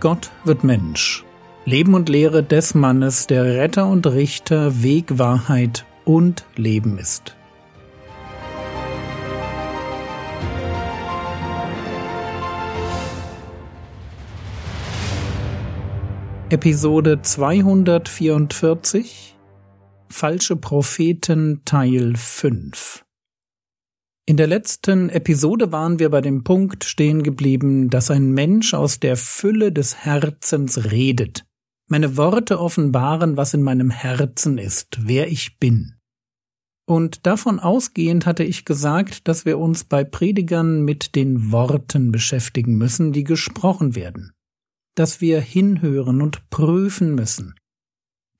Gott wird Mensch. Leben und Lehre des Mannes, der Retter und Richter, Weg, Wahrheit und Leben ist. Episode 244 Falsche Propheten Teil 5 in der letzten Episode waren wir bei dem Punkt stehen geblieben, dass ein Mensch aus der Fülle des Herzens redet. Meine Worte offenbaren, was in meinem Herzen ist, wer ich bin. Und davon ausgehend hatte ich gesagt, dass wir uns bei Predigern mit den Worten beschäftigen müssen, die gesprochen werden, dass wir hinhören und prüfen müssen.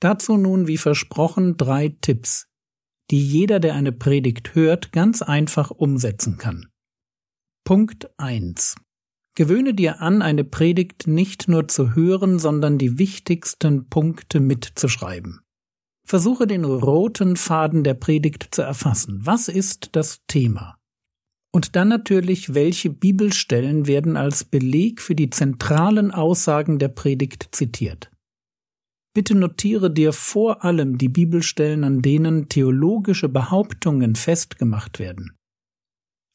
Dazu nun, wie versprochen, drei Tipps die jeder, der eine Predigt hört, ganz einfach umsetzen kann. Punkt 1. Gewöhne dir an, eine Predigt nicht nur zu hören, sondern die wichtigsten Punkte mitzuschreiben. Versuche den roten Faden der Predigt zu erfassen. Was ist das Thema? Und dann natürlich, welche Bibelstellen werden als Beleg für die zentralen Aussagen der Predigt zitiert. Bitte notiere dir vor allem die Bibelstellen, an denen theologische Behauptungen festgemacht werden.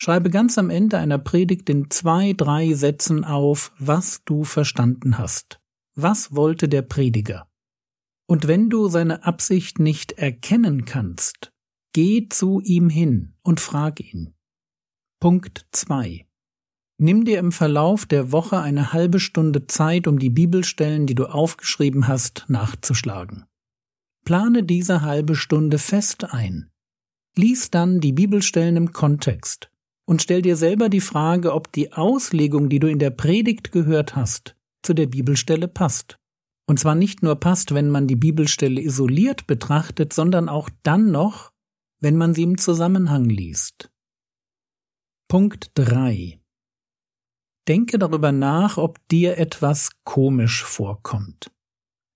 Schreibe ganz am Ende einer Predigt in zwei, drei Sätzen auf, was du verstanden hast. Was wollte der Prediger? Und wenn du seine Absicht nicht erkennen kannst, geh zu ihm hin und frag ihn. Punkt 2. Nimm dir im Verlauf der Woche eine halbe Stunde Zeit, um die Bibelstellen, die du aufgeschrieben hast, nachzuschlagen. Plane diese halbe Stunde fest ein. Lies dann die Bibelstellen im Kontext und stell dir selber die Frage, ob die Auslegung, die du in der Predigt gehört hast, zu der Bibelstelle passt. Und zwar nicht nur passt, wenn man die Bibelstelle isoliert betrachtet, sondern auch dann noch, wenn man sie im Zusammenhang liest. Punkt 3. Denke darüber nach, ob dir etwas komisch vorkommt.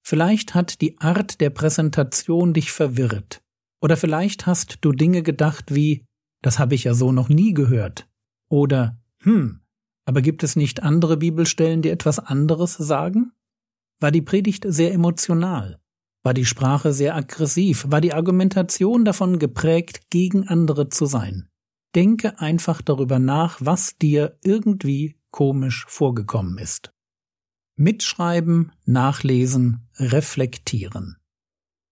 Vielleicht hat die Art der Präsentation dich verwirrt. Oder vielleicht hast du Dinge gedacht wie, das habe ich ja so noch nie gehört. Oder, hm, aber gibt es nicht andere Bibelstellen, die etwas anderes sagen? War die Predigt sehr emotional? War die Sprache sehr aggressiv? War die Argumentation davon geprägt, gegen andere zu sein? Denke einfach darüber nach, was dir irgendwie komisch vorgekommen ist. Mitschreiben, nachlesen, reflektieren.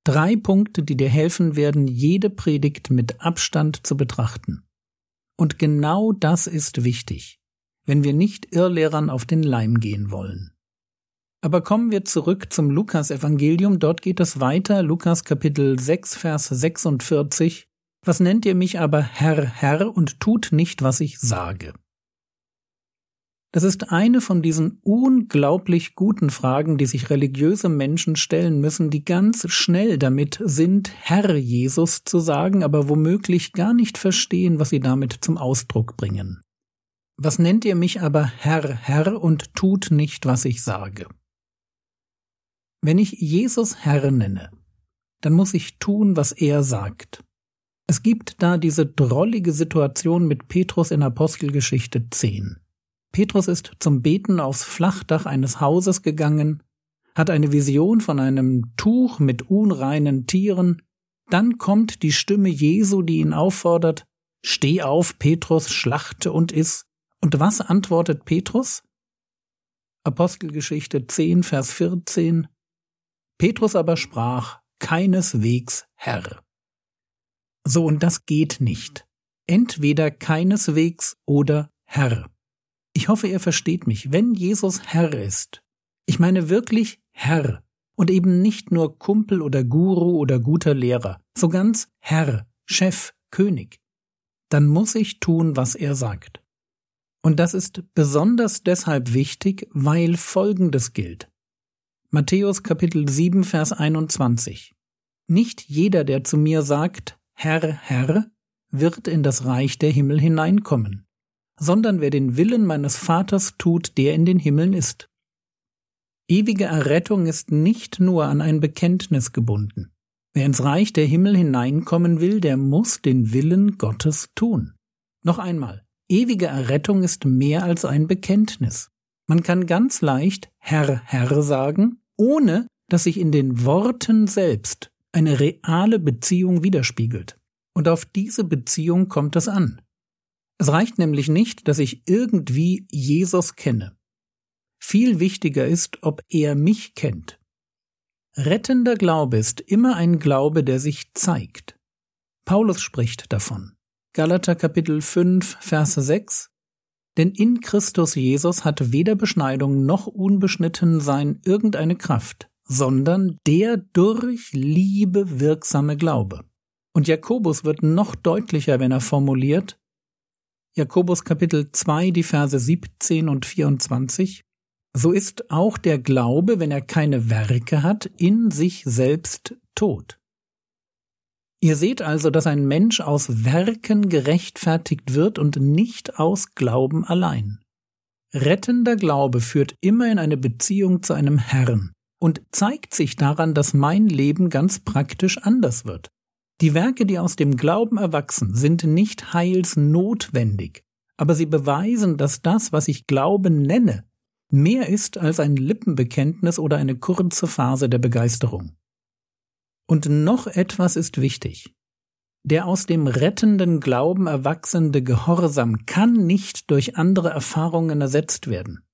Drei Punkte, die dir helfen werden, jede Predigt mit Abstand zu betrachten. Und genau das ist wichtig, wenn wir nicht Irrlehrern auf den Leim gehen wollen. Aber kommen wir zurück zum Lukas-Evangelium. Dort geht es weiter. Lukas Kapitel 6, Vers 46. Was nennt ihr mich aber Herr, Herr und tut nicht, was ich sage? Das ist eine von diesen unglaublich guten Fragen, die sich religiöse Menschen stellen müssen, die ganz schnell damit sind, Herr Jesus zu sagen, aber womöglich gar nicht verstehen, was sie damit zum Ausdruck bringen. Was nennt ihr mich aber Herr, Herr und tut nicht, was ich sage? Wenn ich Jesus Herr nenne, dann muss ich tun, was er sagt. Es gibt da diese drollige Situation mit Petrus in Apostelgeschichte 10. Petrus ist zum Beten aufs Flachdach eines Hauses gegangen, hat eine Vision von einem Tuch mit unreinen Tieren, dann kommt die Stimme Jesu, die ihn auffordert, Steh auf, Petrus, schlachte und iss. Und was antwortet Petrus? Apostelgeschichte 10, Vers 14. Petrus aber sprach, keineswegs Herr. So, und das geht nicht. Entweder keineswegs oder Herr. Ich hoffe, ihr versteht mich. Wenn Jesus Herr ist, ich meine wirklich Herr und eben nicht nur Kumpel oder Guru oder guter Lehrer, so ganz Herr, Chef, König, dann muss ich tun, was er sagt. Und das ist besonders deshalb wichtig, weil Folgendes gilt. Matthäus Kapitel 7, Vers 21. Nicht jeder, der zu mir sagt, Herr, Herr, wird in das Reich der Himmel hineinkommen, sondern wer den Willen meines Vaters tut, der in den Himmeln ist. Ewige Errettung ist nicht nur an ein Bekenntnis gebunden. Wer ins Reich der Himmel hineinkommen will, der muss den Willen Gottes tun. Noch einmal, ewige Errettung ist mehr als ein Bekenntnis. Man kann ganz leicht Herr, Herr sagen, ohne dass sich in den Worten selbst eine reale Beziehung widerspiegelt. Und auf diese Beziehung kommt es an. Es reicht nämlich nicht, dass ich irgendwie Jesus kenne. Viel wichtiger ist, ob er mich kennt. Rettender Glaube ist immer ein Glaube, der sich zeigt. Paulus spricht davon. Galater Kapitel 5, Verse 6 Denn in Christus Jesus hat weder Beschneidung noch unbeschnitten sein irgendeine Kraft, sondern der durch Liebe wirksame Glaube. Und Jakobus wird noch deutlicher, wenn er formuliert, Jakobus Kapitel 2, die Verse 17 und 24. So ist auch der Glaube, wenn er keine Werke hat, in sich selbst tot. Ihr seht also, dass ein Mensch aus Werken gerechtfertigt wird und nicht aus Glauben allein. Rettender Glaube führt immer in eine Beziehung zu einem Herrn und zeigt sich daran, dass mein Leben ganz praktisch anders wird. Die Werke, die aus dem Glauben erwachsen, sind nicht heilsnotwendig, aber sie beweisen, dass das, was ich Glauben nenne, mehr ist als ein Lippenbekenntnis oder eine kurze Phase der Begeisterung. Und noch etwas ist wichtig. Der aus dem rettenden Glauben erwachsende Gehorsam kann nicht durch andere Erfahrungen ersetzt werden.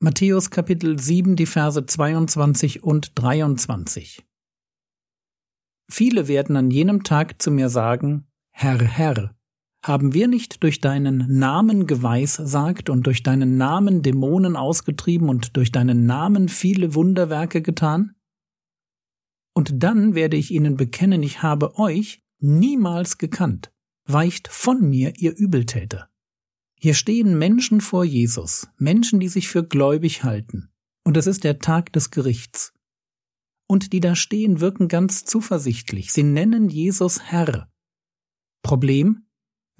Matthäus Kapitel 7, die Verse 22 und 23. Viele werden an jenem Tag zu mir sagen, Herr, Herr, haben wir nicht durch deinen Namen geweissagt und durch deinen Namen Dämonen ausgetrieben und durch deinen Namen viele Wunderwerke getan? Und dann werde ich ihnen bekennen, ich habe euch niemals gekannt. Weicht von mir, ihr Übeltäter. Hier stehen Menschen vor Jesus, Menschen, die sich für gläubig halten. Und es ist der Tag des Gerichts und die da stehen, wirken ganz zuversichtlich. Sie nennen Jesus Herr. Problem?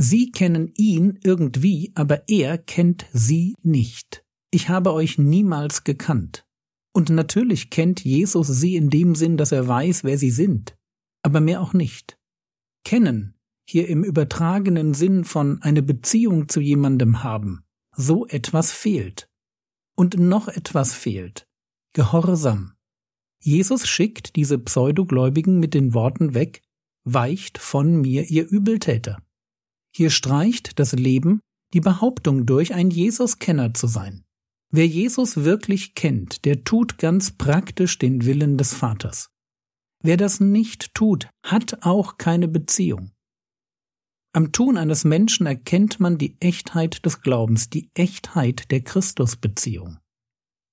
Sie kennen ihn irgendwie, aber er kennt sie nicht. Ich habe euch niemals gekannt. Und natürlich kennt Jesus sie in dem Sinn, dass er weiß, wer sie sind, aber mehr auch nicht. Kennen, hier im übertragenen Sinn von eine Beziehung zu jemandem haben, so etwas fehlt. Und noch etwas fehlt. Gehorsam. Jesus schickt diese Pseudogläubigen mit den Worten weg, weicht von mir, ihr Übeltäter. Hier streicht das Leben die Behauptung durch, ein Jesus-Kenner zu sein. Wer Jesus wirklich kennt, der tut ganz praktisch den Willen des Vaters. Wer das nicht tut, hat auch keine Beziehung. Am Tun eines Menschen erkennt man die Echtheit des Glaubens, die Echtheit der Christusbeziehung.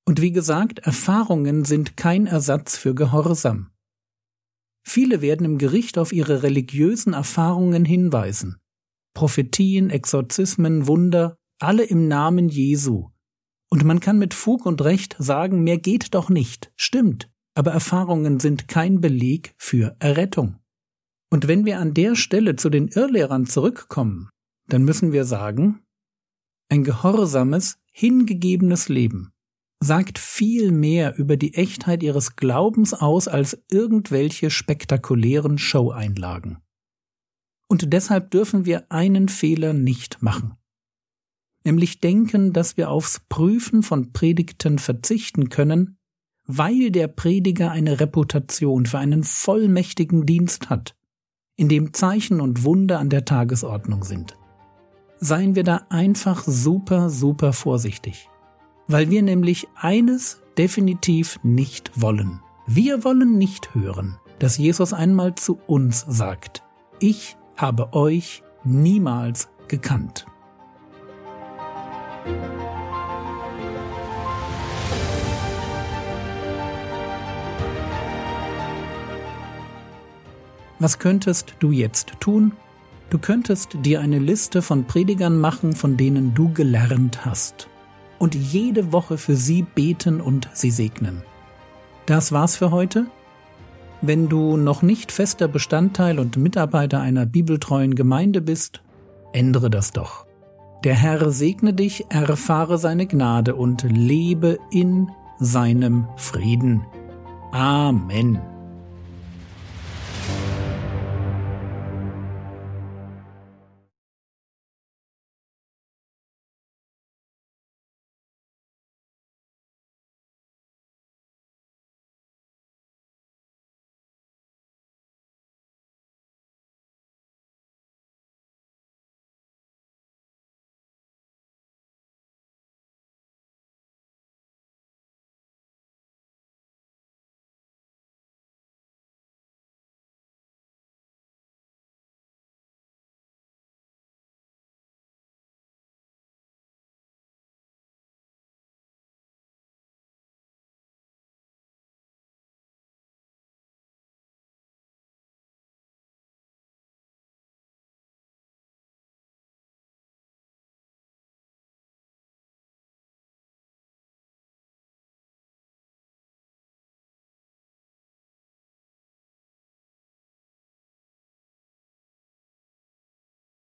Und wie gesagt, Erfahrungen sind kein Ersatz für Gehorsam. Viele werden im Gericht auf ihre religiösen Erfahrungen hinweisen. Prophetien, Exorzismen, Wunder, alle im Namen Jesu. Und man kann mit Fug und Recht sagen, mehr geht doch nicht. Stimmt. Aber Erfahrungen sind kein Beleg für Errettung. Und wenn wir an der Stelle zu den Irrlehrern zurückkommen, dann müssen wir sagen, ein gehorsames, hingegebenes Leben sagt viel mehr über die Echtheit ihres Glaubens aus als irgendwelche spektakulären Show-Einlagen. Und deshalb dürfen wir einen Fehler nicht machen. Nämlich denken, dass wir aufs Prüfen von Predigten verzichten können, weil der Prediger eine Reputation für einen vollmächtigen Dienst hat, in dem Zeichen und Wunder an der Tagesordnung sind. Seien wir da einfach super, super vorsichtig weil wir nämlich eines definitiv nicht wollen. Wir wollen nicht hören, dass Jesus einmal zu uns sagt, ich habe euch niemals gekannt. Was könntest du jetzt tun? Du könntest dir eine Liste von Predigern machen, von denen du gelernt hast und jede Woche für sie beten und sie segnen. Das war's für heute. Wenn du noch nicht fester Bestandteil und Mitarbeiter einer bibeltreuen Gemeinde bist, ändere das doch. Der Herr segne dich, erfahre seine Gnade und lebe in seinem Frieden. Amen.